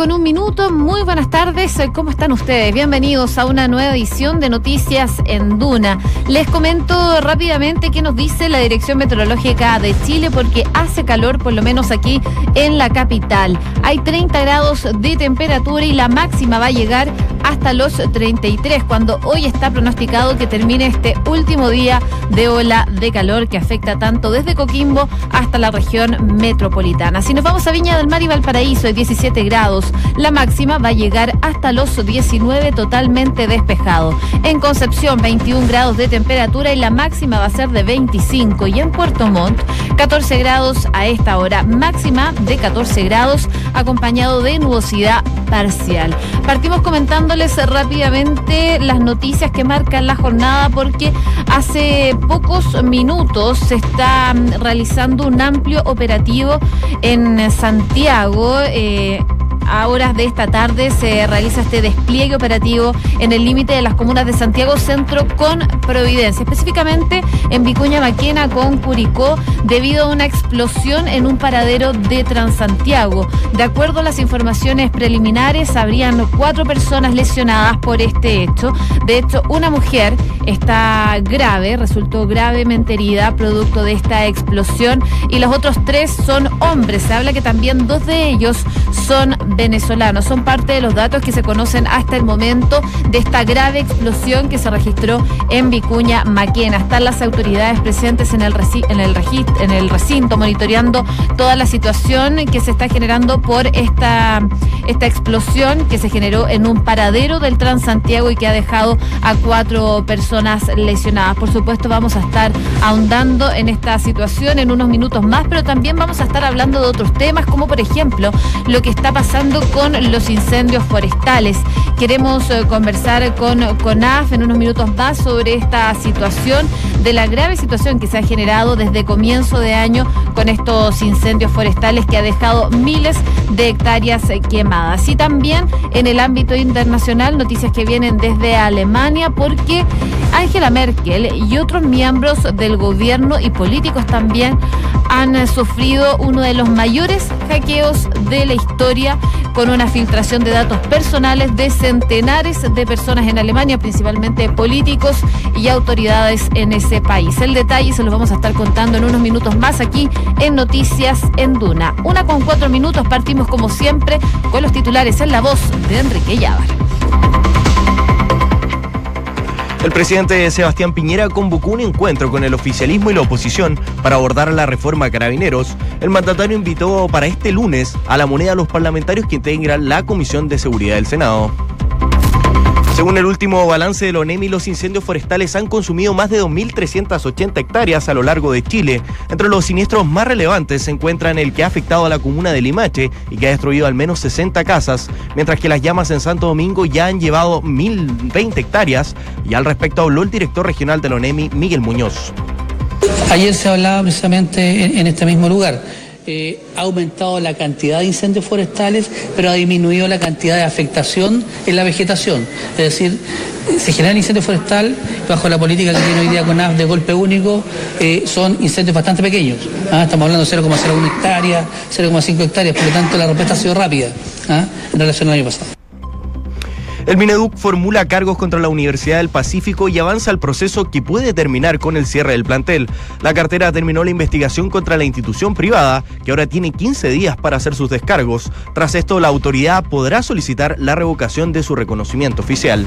con un minuto, muy buenas tardes, ¿cómo están ustedes? Bienvenidos a una nueva edición de Noticias en Duna. Les comento rápidamente qué nos dice la Dirección Meteorológica de Chile porque hace calor, por lo menos aquí en la capital. Hay 30 grados de temperatura y la máxima va a llegar hasta los 33, cuando hoy está pronosticado que termine este último día de ola de calor que afecta tanto desde Coquimbo hasta la región metropolitana. Si nos vamos a Viña del Mar y Valparaíso, hay 17 grados. La máxima va a llegar hasta los 19 totalmente despejado. En Concepción, 21 grados de temperatura y la máxima va a ser de 25. Y en Puerto Montt, 14 grados a esta hora, máxima de 14 grados, acompañado de nubosidad parcial. Partimos rápidamente las noticias que marcan la jornada porque hace pocos minutos se está realizando un amplio operativo en Santiago. Eh, a horas de esta tarde se realiza este despliegue operativo en el límite de las comunas de Santiago Centro con Providencia, específicamente en Vicuña Maquena con Curicó, debido a una explosión en un paradero de Transantiago. De acuerdo a las informaciones preliminares, habrían cuatro personas lesionadas por este hecho. De hecho, una mujer está grave, resultó gravemente herida producto de esta explosión y los otros tres son hombres. Se habla que también dos de ellos son venezolanos. Son parte de los datos que se conocen hasta el momento de esta grave explosión que se registró en Vicuña Maquena. Están las autoridades presentes en el, en el, en el recinto monitoreando toda la situación que se está generando por esta, esta explosión que se generó en un paradero del Transantiago y que ha dejado a cuatro personas lesionadas. Por supuesto, vamos a estar ahondando en esta situación en unos minutos más, pero también vamos a estar hablando de otros temas, como por ejemplo lo que está pasando con los incendios forestales. Queremos eh, conversar con CONAF en unos minutos más sobre esta situación, de la grave situación que se ha generado desde comienzo de año con estos incendios forestales que ha dejado miles de hectáreas eh, quemadas. Y también en el ámbito internacional, noticias que vienen desde Alemania, porque Angela Merkel y otros miembros del gobierno y políticos también han eh, sufrido uno de los mayores hackeos de la historia con una filtración de datos personales de centenares de personas en Alemania, principalmente políticos y autoridades en ese país. El detalle se los vamos a estar contando en unos minutos más aquí en Noticias en Duna. Una con cuatro minutos, partimos como siempre con los titulares en la voz de Enrique Llávar. El presidente Sebastián Piñera convocó un encuentro con el oficialismo y la oposición para abordar la reforma a carabineros. El mandatario invitó para este lunes a la moneda a los parlamentarios que integran la Comisión de Seguridad del Senado. Según el último balance de la ONEMI, los incendios forestales han consumido más de 2.380 hectáreas a lo largo de Chile. Entre los siniestros más relevantes se encuentran el que ha afectado a la comuna de Limache y que ha destruido al menos 60 casas, mientras que las llamas en Santo Domingo ya han llevado 1.020 hectáreas. Y al respecto habló el director regional de la ONEMI, Miguel Muñoz. Ayer se hablaba precisamente en este mismo lugar eh, ha aumentado la cantidad de incendios forestales, pero ha disminuido la cantidad de afectación en la vegetación. Es decir, se genera el incendio forestal bajo la política que tiene hoy día CONAF de golpe único, eh, son incendios bastante pequeños. ¿ah? Estamos hablando de 0,01 hectáreas, 0,5 hectáreas, por lo tanto la respuesta ha sido rápida ¿ah? en relación al año pasado. El Mineduc formula cargos contra la Universidad del Pacífico y avanza el proceso que puede terminar con el cierre del plantel. La cartera terminó la investigación contra la institución privada, que ahora tiene 15 días para hacer sus descargos. Tras esto, la autoridad podrá solicitar la revocación de su reconocimiento oficial.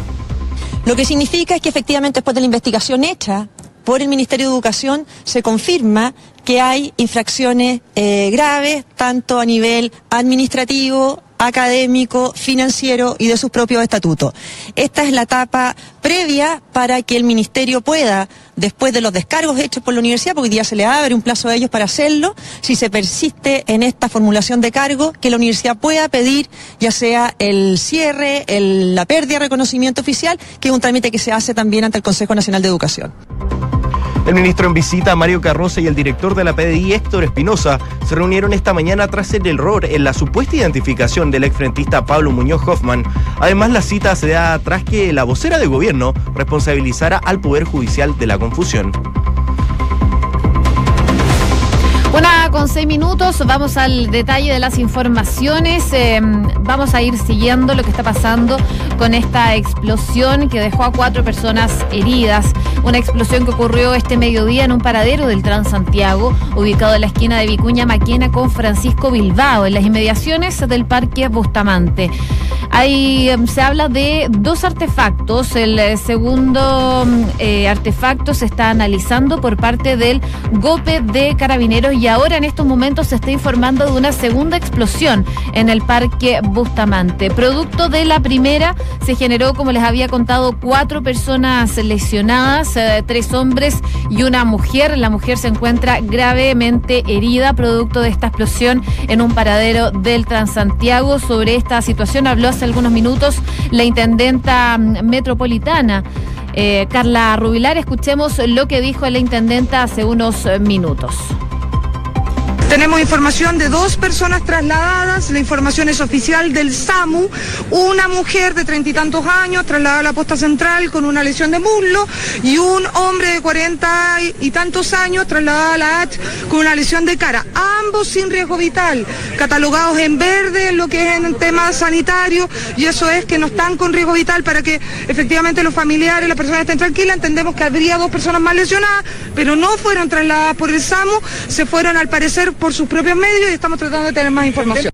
Lo que significa es que efectivamente después de la investigación hecha por el Ministerio de Educación se confirma que hay infracciones eh, graves, tanto a nivel administrativo, académico, financiero y de sus propios estatutos. Esta es la etapa previa para que el Ministerio pueda, después de los descargos hechos por la universidad, porque hoy día se le abre un plazo a ellos para hacerlo, si se persiste en esta formulación de cargo, que la universidad pueda pedir ya sea el cierre, la pérdida de reconocimiento oficial, que es un trámite que se hace también ante el Consejo Nacional de Educación. El ministro en visita, Mario Carroza, y el director de la PDI, Héctor Espinosa, se reunieron esta mañana tras el error en la supuesta identificación del exfrentista Pablo Muñoz Hoffman. Además, la cita se da tras que la vocera de gobierno responsabilizara al Poder Judicial de la confusión. Con seis minutos, vamos al detalle de las informaciones. Eh, vamos a ir siguiendo lo que está pasando con esta explosión que dejó a cuatro personas heridas. Una explosión que ocurrió este mediodía en un paradero del Transantiago, ubicado en la esquina de Vicuña Maquena con Francisco Bilbao, en las inmediaciones del Parque Bustamante. Ahí em, se habla de dos artefactos. El eh, segundo eh, artefacto se está analizando por parte del GOPE de Carabineros y ahora en estos momentos se está informando de una segunda explosión en el Parque Bustamante. Producto de la primera se generó, como les había contado, cuatro personas lesionadas, eh, tres hombres y una mujer. La mujer se encuentra gravemente herida producto de esta explosión en un paradero del Transantiago. Sobre esta situación habló hace algunos minutos la intendenta mm, metropolitana. Eh, Carla Rubilar, escuchemos lo que dijo la intendenta hace unos minutos. Tenemos información de dos personas trasladadas, la información es oficial del SAMU, una mujer de treinta y tantos años trasladada a la posta central con una lesión de muslo y un hombre de cuarenta y tantos años trasladado a la H con una lesión de cara, ambos sin riesgo vital, catalogados en verde en lo que es en temas sanitarios y eso es que no están con riesgo vital para que efectivamente los familiares, las personas estén tranquilas, entendemos que habría dos personas más lesionadas, pero no fueron trasladadas por el SAMU, se fueron al parecer por sus propios medios y estamos tratando de tener más información.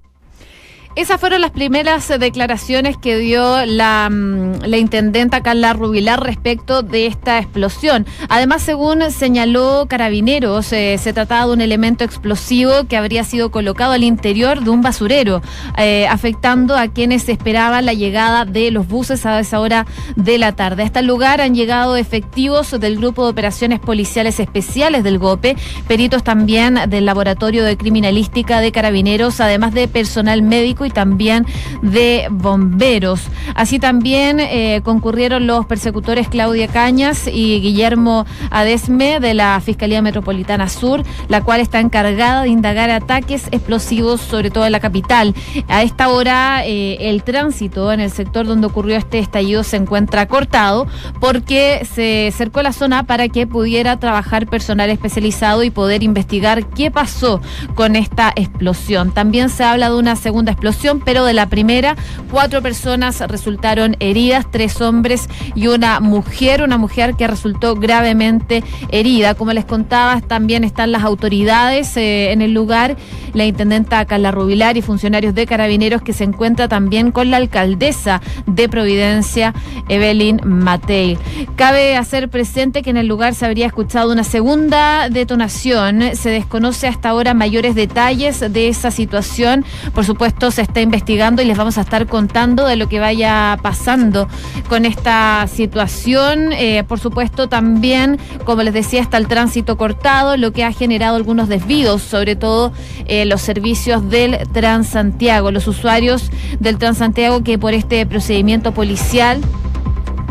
Esas fueron las primeras declaraciones que dio la, mm, la, intendenta Carla Rubilar respecto de esta explosión. Además, según señaló Carabineros, eh, se trataba de un elemento explosivo que habría sido colocado al interior de un basurero, eh, afectando a quienes esperaban la llegada de los buses a esa hora de la tarde. A este lugar han llegado efectivos del Grupo de Operaciones Policiales Especiales del GOPE, peritos también del Laboratorio de Criminalística de Carabineros, además de personal médico y también de bomberos. Así también eh, concurrieron los persecutores Claudia Cañas y Guillermo Adesme de la Fiscalía Metropolitana Sur, la cual está encargada de indagar ataques explosivos, sobre todo en la capital. A esta hora eh, el tránsito en el sector donde ocurrió este estallido se encuentra cortado porque se cercó la zona para que pudiera trabajar personal especializado y poder investigar qué pasó con esta explosión. También se habla de una segunda explosión pero de la primera, cuatro personas resultaron heridas, tres hombres y una mujer, una mujer que resultó gravemente herida. Como les contaba, también están las autoridades eh, en el lugar, la intendenta Carla Rubilar y funcionarios de carabineros que se encuentra también con la alcaldesa de Providencia, Evelyn Matei. Cabe hacer presente que en el lugar se habría escuchado una segunda detonación. Se desconoce hasta ahora mayores detalles de esa situación. Por supuesto, se está investigando y les vamos a estar contando de lo que vaya pasando con esta situación. Eh, por supuesto, también, como les decía, está el tránsito cortado, lo que ha generado algunos desvíos, sobre todo eh, los servicios del Transantiago, los usuarios del Transantiago que por este procedimiento policial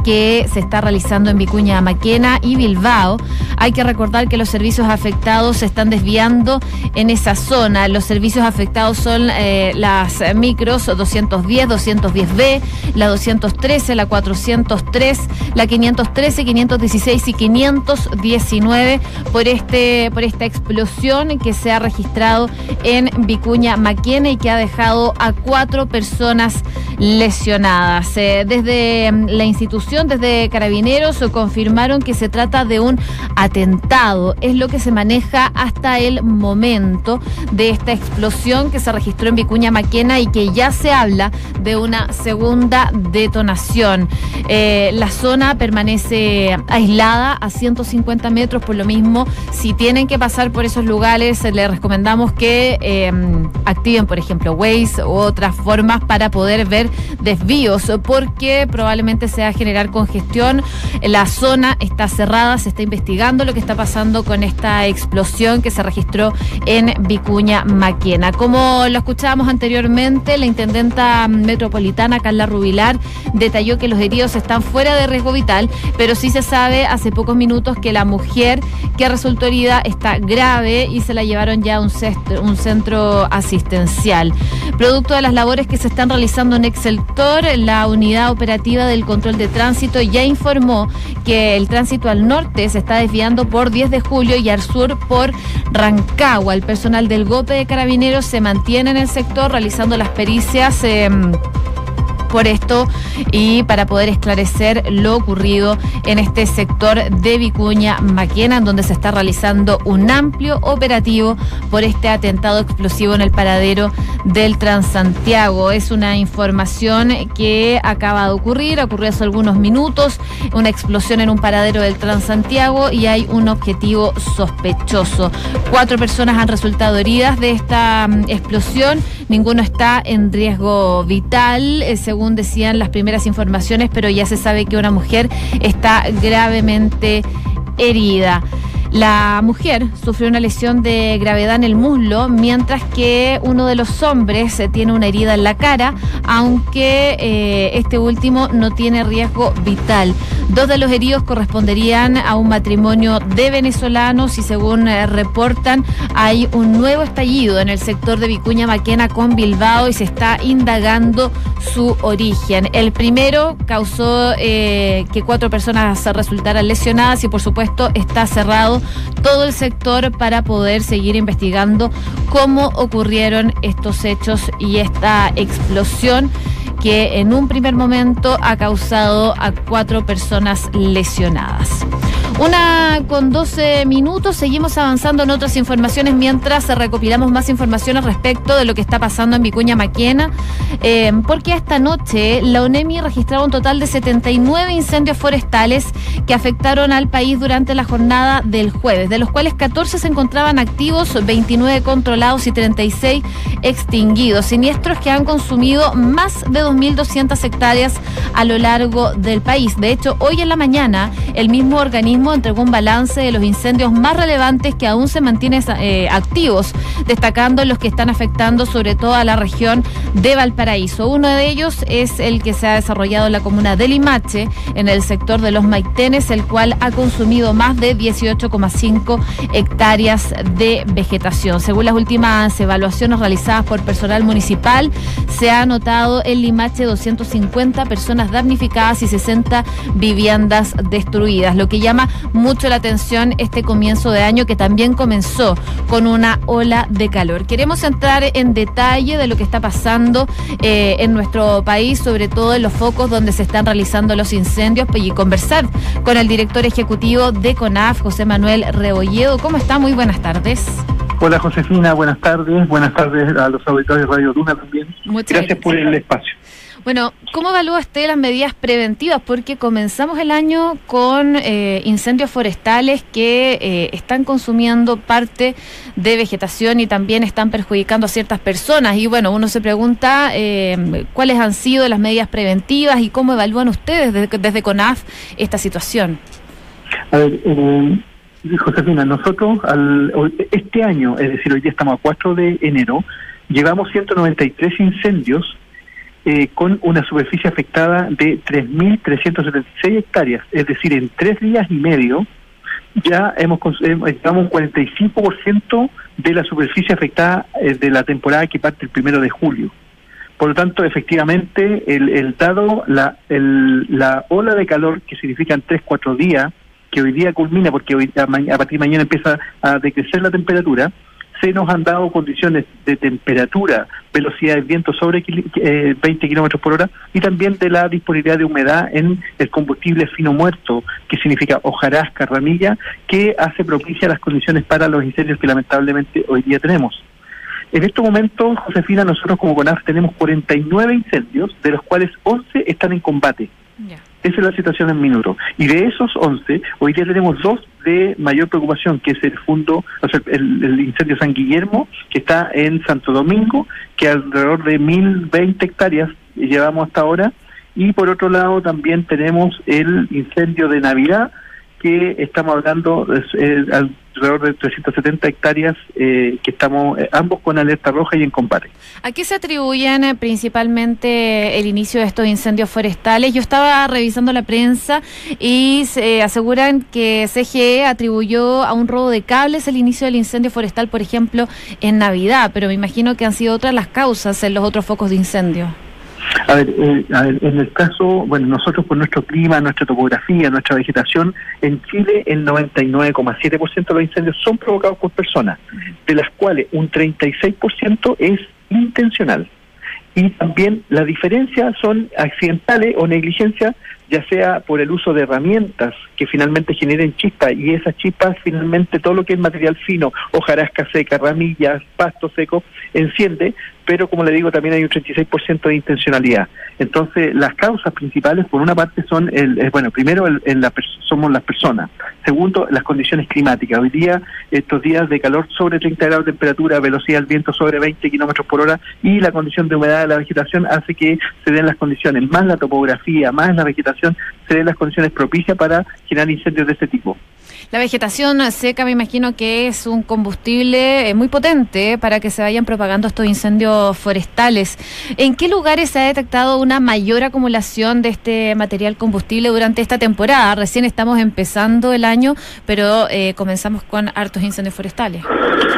que se está realizando en Vicuña Maquena y Bilbao. Hay que recordar que los servicios afectados se están desviando en esa zona. Los servicios afectados son eh, las micros 210, 210B, la 213, la 403, la 513, 516 y 519 por este por esta explosión que se ha registrado en Vicuña Maquena y que ha dejado a cuatro personas lesionadas. Eh, desde mm, la institución desde Carabineros confirmaron que se trata de un atentado. Es lo que se maneja hasta el momento de esta explosión que se registró en Vicuña Maquena y que ya se habla de una segunda detonación. Eh, la zona permanece aislada a 150 metros, por lo mismo, si tienen que pasar por esos lugares, les recomendamos que eh, activen, por ejemplo, Waze u otras formas para poder ver desvíos, porque probablemente se va a congestión. La zona está cerrada, se está investigando lo que está pasando con esta explosión que se registró en Vicuña Maquena. Como lo escuchábamos anteriormente, la intendenta metropolitana Carla Rubilar detalló que los heridos están fuera de riesgo vital, pero sí se sabe hace pocos minutos que la mujer que resultó herida está grave y se la llevaron ya a un centro, un centro asistencial. Producto de las labores que se están realizando en sector, la unidad operativa del control de tránsito ya informó que el tránsito al norte se está desviando por 10 de julio y al sur por Rancagua. El personal del GOPE de Carabineros se mantiene en el sector realizando las pericias. Eh, por esto y para poder esclarecer lo ocurrido en este sector de Vicuña Maquena, en donde se está realizando un amplio operativo por este atentado explosivo en el paradero del Transantiago. Es una información que acaba de ocurrir, ocurrió hace algunos minutos, una explosión en un paradero del Transantiago y hay un objetivo sospechoso. Cuatro personas han resultado heridas de esta mm, explosión, ninguno está en riesgo vital, eh, según decían las primeras informaciones, pero ya se sabe que una mujer está gravemente herida. La mujer sufrió una lesión de gravedad en el muslo, mientras que uno de los hombres eh, tiene una herida en la cara, aunque eh, este último no tiene riesgo vital. Dos de los heridos corresponderían a un matrimonio de venezolanos y según eh, reportan hay un nuevo estallido en el sector de Vicuña Maquena con Bilbao y se está indagando su origen. El primero causó que cuatro personas resultaran lesionadas y por supuesto está cerrado todo el sector para poder seguir investigando cómo ocurrieron estos hechos y esta explosión que en un primer momento ha causado a cuatro personas lesionadas. Una con 12 minutos, seguimos avanzando en otras informaciones mientras recopilamos más informaciones respecto de lo que está pasando en Vicuña Maquena, eh, porque esta noche la ONEMI registraba un total de 79 incendios forestales que afectaron al país durante la jornada del jueves, de los cuales 14 se encontraban activos, 29 controlados y 36 extinguidos, siniestros que han consumido más de 2.200 hectáreas a lo largo del país. De hecho, hoy en la mañana el mismo organismo entregó un balance de los incendios más relevantes que aún se mantienen eh, activos, destacando los que están afectando sobre todo a la región de Valparaíso. Uno de ellos es el que se ha desarrollado en la comuna de Limache, en el sector de los Maitenes, el cual ha consumido más de 18,5 hectáreas de vegetación. Según las últimas evaluaciones realizadas por personal municipal, se ha anotado en Limache 250 personas damnificadas y 60 viviendas destruidas, lo que llama mucho la atención este comienzo de año que también comenzó con una ola de calor. Queremos entrar en detalle de lo que está pasando eh, en nuestro país, sobre todo en los focos donde se están realizando los incendios y conversar con el director ejecutivo de CONAF, José Manuel Rebolledo. ¿Cómo está? Muy buenas tardes. Hola Josefina, buenas tardes. Buenas tardes a los auditores de Radio Duna también. Muchas gracias por el espacio. Bueno, ¿cómo evalúa usted las medidas preventivas? Porque comenzamos el año con eh, incendios forestales que eh, están consumiendo parte de vegetación y también están perjudicando a ciertas personas. Y bueno, uno se pregunta eh, cuáles han sido las medidas preventivas y cómo evalúan ustedes desde, CONAF esta situación. A ver, Josefina, nosotros este año, es decir, hoy día estamos a 4 de enero, llevamos 193 incendios eh, con una superficie afectada de 3.376 hectáreas, es decir, en tres días y medio ya hemos estamos un 45% de la superficie afectada eh, de la temporada que parte el primero de julio. Por lo tanto, efectivamente, el, dado la, la ola de calor que significan 3-4 días, que hoy día culmina porque hoy, a, a partir de mañana empieza a decrecer la temperatura, se nos han dado condiciones de temperatura, velocidad del viento sobre 20 eh, kilómetros por hora y también de la disponibilidad de humedad en el combustible fino muerto, que significa hojarasca, ramilla, que hace propicia las condiciones para los incendios que lamentablemente hoy día tenemos. En este momento, Josefina, nosotros como CONAF tenemos 49 incendios, de los cuales 11 están en combate. Esa es la situación en minuto. Y de esos 11, hoy día tenemos dos de mayor preocupación, que es el fondo, o sea, el, incendio San Guillermo, que está en Santo Domingo, que alrededor de 1.020 hectáreas llevamos hasta ahora. Y por otro lado también tenemos el incendio de Navidad, que estamos hablando eh, alrededor de 370 hectáreas eh, que estamos eh, ambos con alerta roja y en combate. ¿A qué se atribuyen principalmente el inicio de estos incendios forestales? Yo estaba revisando la prensa y se aseguran que CGE atribuyó a un robo de cables el inicio del incendio forestal, por ejemplo, en Navidad, pero me imagino que han sido otras las causas en los otros focos de incendio. A ver, eh, a ver, en el caso, bueno, nosotros por nuestro clima, nuestra topografía, nuestra vegetación, en Chile el 99,7% de los incendios son provocados por personas, de las cuales un 36% es intencional. Y también la diferencia son accidentales o negligencia ya sea por el uso de herramientas que finalmente generen chispas y esas chispas finalmente todo lo que es material fino, hojarasca seca, ramillas, pasto seco, enciende, pero como le digo también hay un 36% de intencionalidad. Entonces las causas principales por una parte son, el, bueno, primero el, somos las personas, segundo las condiciones climáticas. Hoy día estos días de calor sobre 30 grados de temperatura, velocidad del viento sobre 20 kilómetros por hora y la condición de humedad de la vegetación hace que se den las condiciones, más la topografía, más la vegetación se den las condiciones propicias para generar incendios de este tipo. La vegetación seca me imagino que es un combustible eh, muy potente para que se vayan propagando estos incendios forestales. ¿En qué lugares se ha detectado una mayor acumulación de este material combustible durante esta temporada? Recién estamos empezando el año, pero eh, comenzamos con hartos incendios forestales.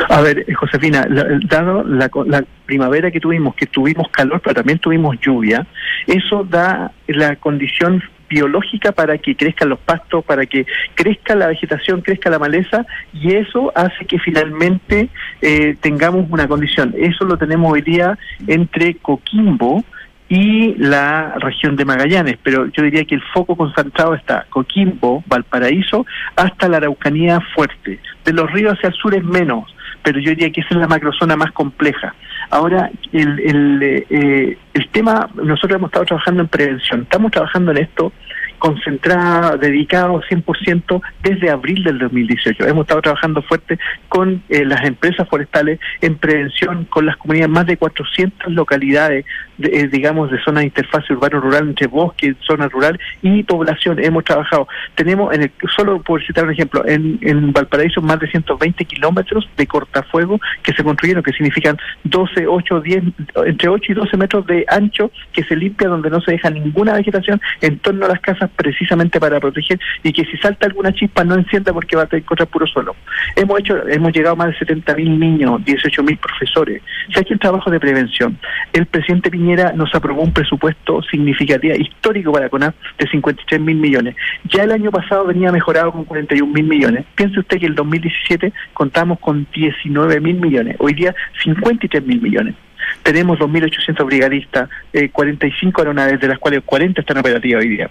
A ver, eh, Josefina, dado la, la primavera que tuvimos, que tuvimos calor, pero también tuvimos lluvia, eso da la condición biológica para que crezcan los pastos, para que crezca la vegetación, crezca la maleza, y eso hace que finalmente eh, tengamos una condición. Eso lo tenemos hoy día entre Coquimbo, y la región de Magallanes, pero yo diría que el foco concentrado está Coquimbo, Valparaíso, hasta la Araucanía fuerte. De los ríos hacia el sur es menos, pero yo diría que esa es la macrozona más compleja. Ahora, el, el, eh, el tema, nosotros hemos estado trabajando en prevención, estamos trabajando en esto concentrada, dedicado 100% desde abril del 2018. Hemos estado trabajando fuerte con eh, las empresas forestales en prevención, con las comunidades, más de 400 localidades, eh, digamos, de zona de interfaz urbano-rural entre bosque, zona rural y población. Hemos trabajado. Tenemos, en el, solo por citar un ejemplo, en, en Valparaíso más de 120 kilómetros de cortafuego que se construyeron, que significan 12, 8, 10, entre 8 y 12 metros de ancho que se limpia donde no se deja ninguna vegetación en torno a las casas precisamente para proteger y que si salta alguna chispa no encienda porque va a encontrar puro suelo. Hemos hecho, hemos llegado a más de 70 mil niños, 18 mil profesores. Se ha hecho un trabajo de prevención. El presidente Piñera nos aprobó un presupuesto significativo, histórico para CONAF, de 53 mil millones. Ya el año pasado venía mejorado con 41 mil millones. Piense usted que el 2017 contamos con 19 mil millones. Hoy día 53 mil millones tenemos 2.800 brigadistas, eh, 45 aeronaves, de las cuales 40 están operativas hoy día.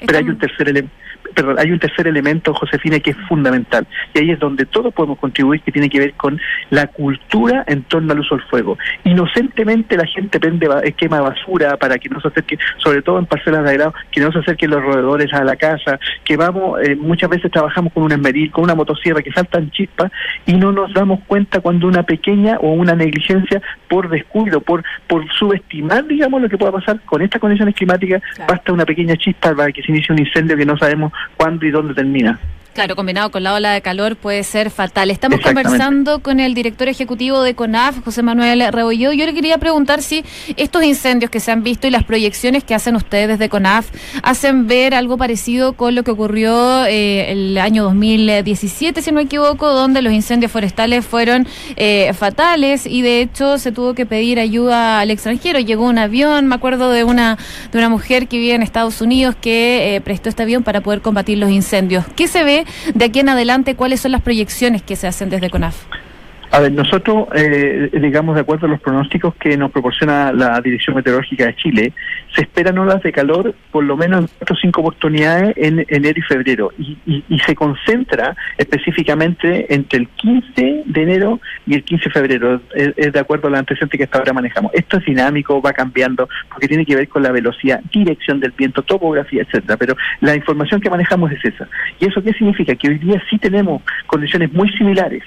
Pero hay un tercer elemento perdón, hay un tercer elemento, Josefina, que es fundamental. Y ahí es donde todos podemos contribuir, que tiene que ver con la cultura en torno al uso del fuego. Inocentemente la gente prende, quema basura para que no se acerque, sobre todo en parcelas de agrado, que no se acerquen los roedores a la casa, que vamos, eh, muchas veces trabajamos con un esmeril, con una motosierra, que saltan chispas y no nos damos cuenta cuando una pequeña o una negligencia por descuido, por, por subestimar, digamos, lo que pueda pasar con estas condiciones climáticas, basta una pequeña chispa para que se inicie un incendio que no sabemos cuándo y dónde termina. Claro, combinado con la ola de calor puede ser fatal. Estamos conversando con el director ejecutivo de CONAF, José Manuel Rebolledo. Yo le quería preguntar si estos incendios que se han visto y las proyecciones que hacen ustedes desde CONAF hacen ver algo parecido con lo que ocurrió eh, el año 2017, si no me equivoco, donde los incendios forestales fueron eh, fatales y de hecho se tuvo que pedir ayuda al extranjero. Llegó un avión, me acuerdo de una, de una mujer que vive en Estados Unidos que eh, prestó este avión para poder combatir los incendios. ¿Qué se ve de aquí en adelante cuáles son las proyecciones que se hacen desde CONAF. A ver, nosotros, eh, digamos, de acuerdo a los pronósticos que nos proporciona la Dirección Meteorológica de Chile, se esperan olas de calor por lo menos en cuatro o cinco oportunidades en enero y febrero. Y, y, se concentra específicamente entre el 15 de enero y el 15 de febrero, es, de acuerdo a la antecedente que hasta ahora manejamos. Esto es dinámico, va cambiando, porque tiene que ver con la velocidad, dirección del viento, topografía, etcétera. Pero la información que manejamos es esa. ¿Y eso qué significa? Que hoy día sí tenemos condiciones muy similares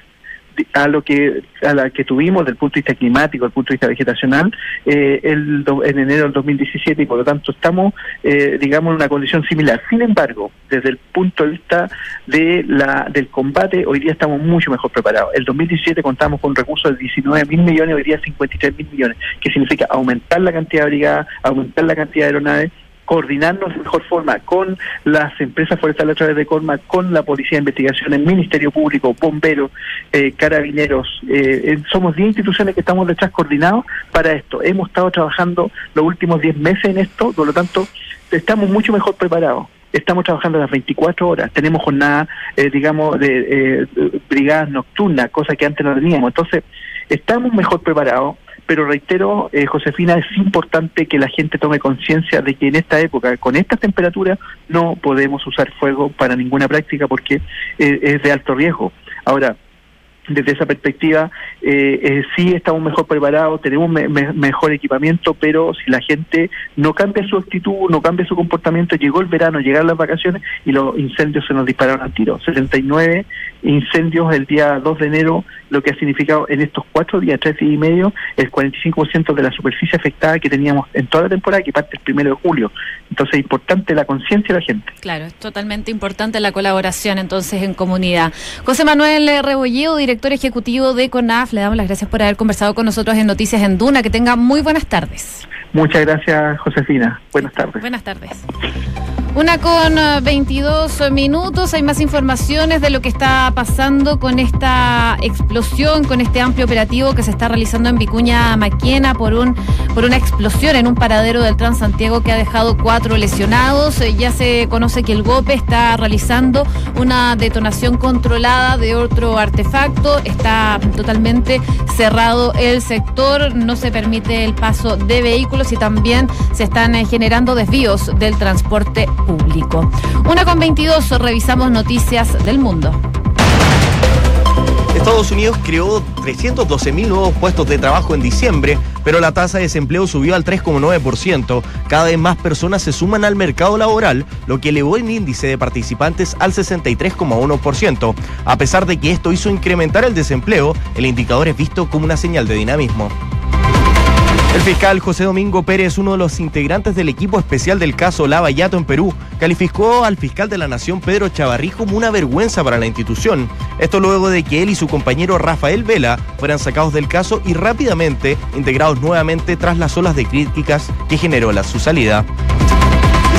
a lo que a la que tuvimos desde el punto de vista climático, desde punto de vista vegetacional, eh, el, en enero del 2017 y por lo tanto estamos, eh, digamos, en una condición similar. Sin embargo, desde el punto de vista de la del combate, hoy día estamos mucho mejor preparados. El 2017 contamos con recursos de 19 mil millones, hoy día 53 mil millones, que significa aumentar la cantidad de brigadas, aumentar la cantidad de aeronaves coordinarnos de mejor forma con las empresas forestales a través de Corma, con la Policía de Investigación, el Ministerio Público, bomberos, eh, carabineros. Eh, somos 10 instituciones que estamos detrás coordinados para esto. Hemos estado trabajando los últimos 10 meses en esto, por lo tanto, estamos mucho mejor preparados estamos trabajando las 24 horas, tenemos jornadas, eh, digamos, de brigadas nocturnas, cosa que antes no teníamos. Entonces, estamos mejor preparados, pero reitero, eh, Josefina, es importante que la gente tome conciencia de que en esta época, con estas temperaturas, no podemos usar fuego para ninguna práctica porque eh, es de alto riesgo. Ahora, desde esa perspectiva, eh, eh, sí estamos mejor preparados, tenemos mejor equipamiento, pero si la gente no cambia su actitud, no cambia su comportamiento, llegó el verano, llegaron las vacaciones y los incendios se nos dispararon al tiro. 79 incendios el día 2 de enero, lo que ha significado en estos cuatro días, tres días y medio, el 45% de la superficie afectada que teníamos en toda la temporada, que parte el primero de julio. Entonces es importante la conciencia de la gente. Claro, es totalmente importante la colaboración entonces en comunidad. José Manuel Rebolledo, director ejecutivo de CONAF. Le damos las gracias por haber conversado con nosotros en Noticias en Duna. Que tenga muy buenas tardes. Muchas gracias, Josefina. Buenas tardes. Buenas tardes. Una con 22 eh, minutos. Hay más informaciones de lo que está pasando con esta explosión, con este amplio operativo que se está realizando en Vicuña Maquena por un por una explosión en un paradero del Transantiago que ha dejado cuatro lesionados. Eh, ya se conoce que el GOPE está realizando una detonación controlada de otro artefacto. Está totalmente cerrado el sector. No se permite el paso de vehículos y también se están eh, generando desvíos del transporte público. Una con 22, revisamos noticias del mundo. Estados Unidos creó 312.000 nuevos puestos de trabajo en diciembre, pero la tasa de desempleo subió al 3,9%. Cada vez más personas se suman al mercado laboral, lo que elevó el índice de participantes al 63,1%. A pesar de que esto hizo incrementar el desempleo, el indicador es visto como una señal de dinamismo. El fiscal José Domingo Pérez, uno de los integrantes del equipo especial del caso Lava Yato en Perú, calificó al fiscal de la Nación Pedro Chavarrí como una vergüenza para la institución. Esto luego de que él y su compañero Rafael Vela fueran sacados del caso y rápidamente integrados nuevamente tras las olas de críticas que generó la, su salida.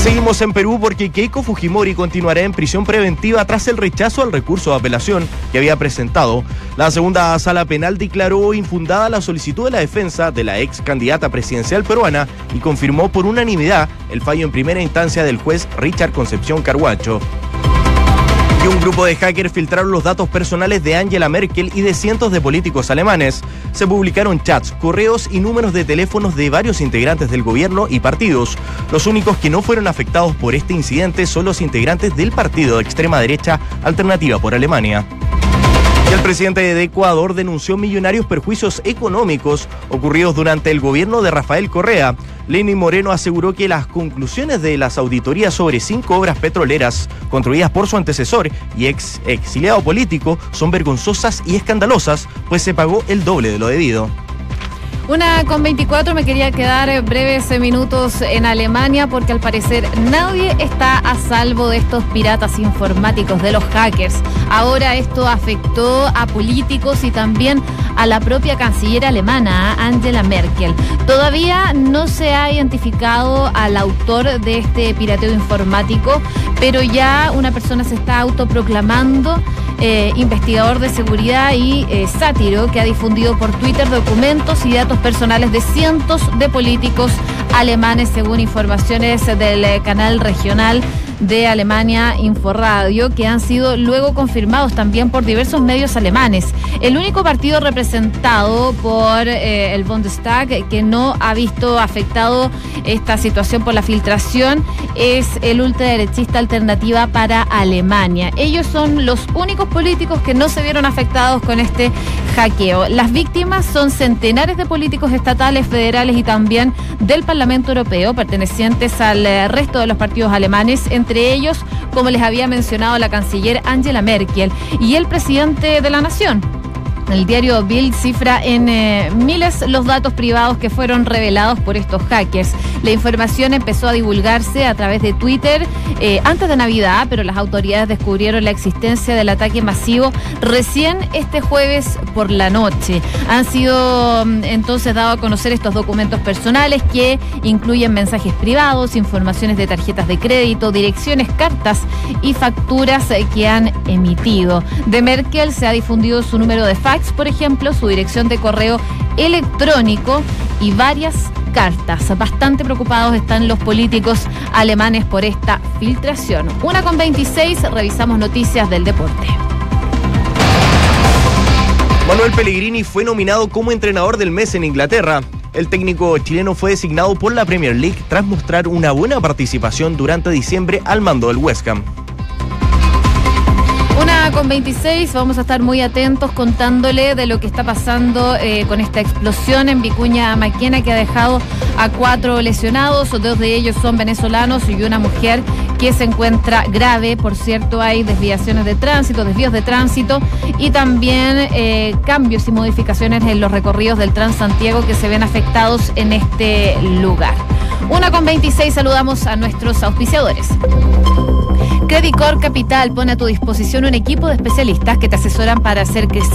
Seguimos en Perú porque Keiko Fujimori continuará en prisión preventiva tras el rechazo al recurso de apelación que había presentado. La segunda sala penal declaró infundada la solicitud de la defensa de la ex candidata presidencial peruana y confirmó por unanimidad el fallo en primera instancia del juez Richard Concepción Carguacho un grupo de hackers filtraron los datos personales de Angela Merkel y de cientos de políticos alemanes. Se publicaron chats, correos y números de teléfonos de varios integrantes del gobierno y partidos. Los únicos que no fueron afectados por este incidente son los integrantes del partido de extrema derecha Alternativa por Alemania. El presidente de Ecuador denunció millonarios perjuicios económicos ocurridos durante el gobierno de Rafael Correa. Lenín Moreno aseguró que las conclusiones de las auditorías sobre cinco obras petroleras construidas por su antecesor y ex exiliado político son vergonzosas y escandalosas, pues se pagó el doble de lo debido. Una con 24 me quería quedar breves minutos en Alemania porque al parecer nadie está a salvo de estos piratas informáticos, de los hackers. Ahora esto afectó a políticos y también a la propia canciller alemana, Angela Merkel. Todavía no se ha identificado al autor de este pirateo informático, pero ya una persona se está autoproclamando eh, investigador de seguridad y eh, sátiro que ha difundido por Twitter documentos y datos personales de cientos de políticos alemanes, según informaciones del eh, canal regional de Alemania Inforadio, que han sido luego confirmados también por diversos medios alemanes. El único partido representado por eh, el Bundestag que no ha visto afectado esta situación por la filtración es el ultraderechista Alternativa para Alemania. Ellos son los únicos políticos que no se vieron afectados con este hackeo. Las víctimas son centenares de políticos estatales, federales y también del Parlamento Europeo, pertenecientes al eh, resto de los partidos alemanes, entre ellos, como les había mencionado la canciller Angela Merkel y el presidente de la Nación. El diario Bild cifra en eh, miles los datos privados que fueron revelados por estos hackers. La información empezó a divulgarse a través de Twitter eh, antes de Navidad, pero las autoridades descubrieron la existencia del ataque masivo recién este jueves por la noche. Han sido mm, entonces dados a conocer estos documentos personales que incluyen mensajes privados, informaciones de tarjetas de crédito, direcciones, cartas y facturas eh, que han emitido. De Merkel se ha difundido su número de por ejemplo, su dirección de correo electrónico y varias cartas. Bastante preocupados están los políticos alemanes por esta filtración. Una con 26, revisamos noticias del deporte. Manuel Pellegrini fue nominado como entrenador del mes en Inglaterra. El técnico chileno fue designado por la Premier League tras mostrar una buena participación durante diciembre al mando del West Ham. Una con 26, vamos a estar muy atentos contándole de lo que está pasando eh, con esta explosión en Vicuña Maquena que ha dejado a cuatro lesionados, dos de ellos son venezolanos y una mujer que se encuentra grave. Por cierto, hay desviaciones de tránsito, desvíos de tránsito y también eh, cambios y modificaciones en los recorridos del Transantiago que se ven afectados en este lugar. Una con 26, saludamos a nuestros auspiciadores. Credicor Capital pone a tu disposición un equipo de especialistas que te asesoran para hacer crecer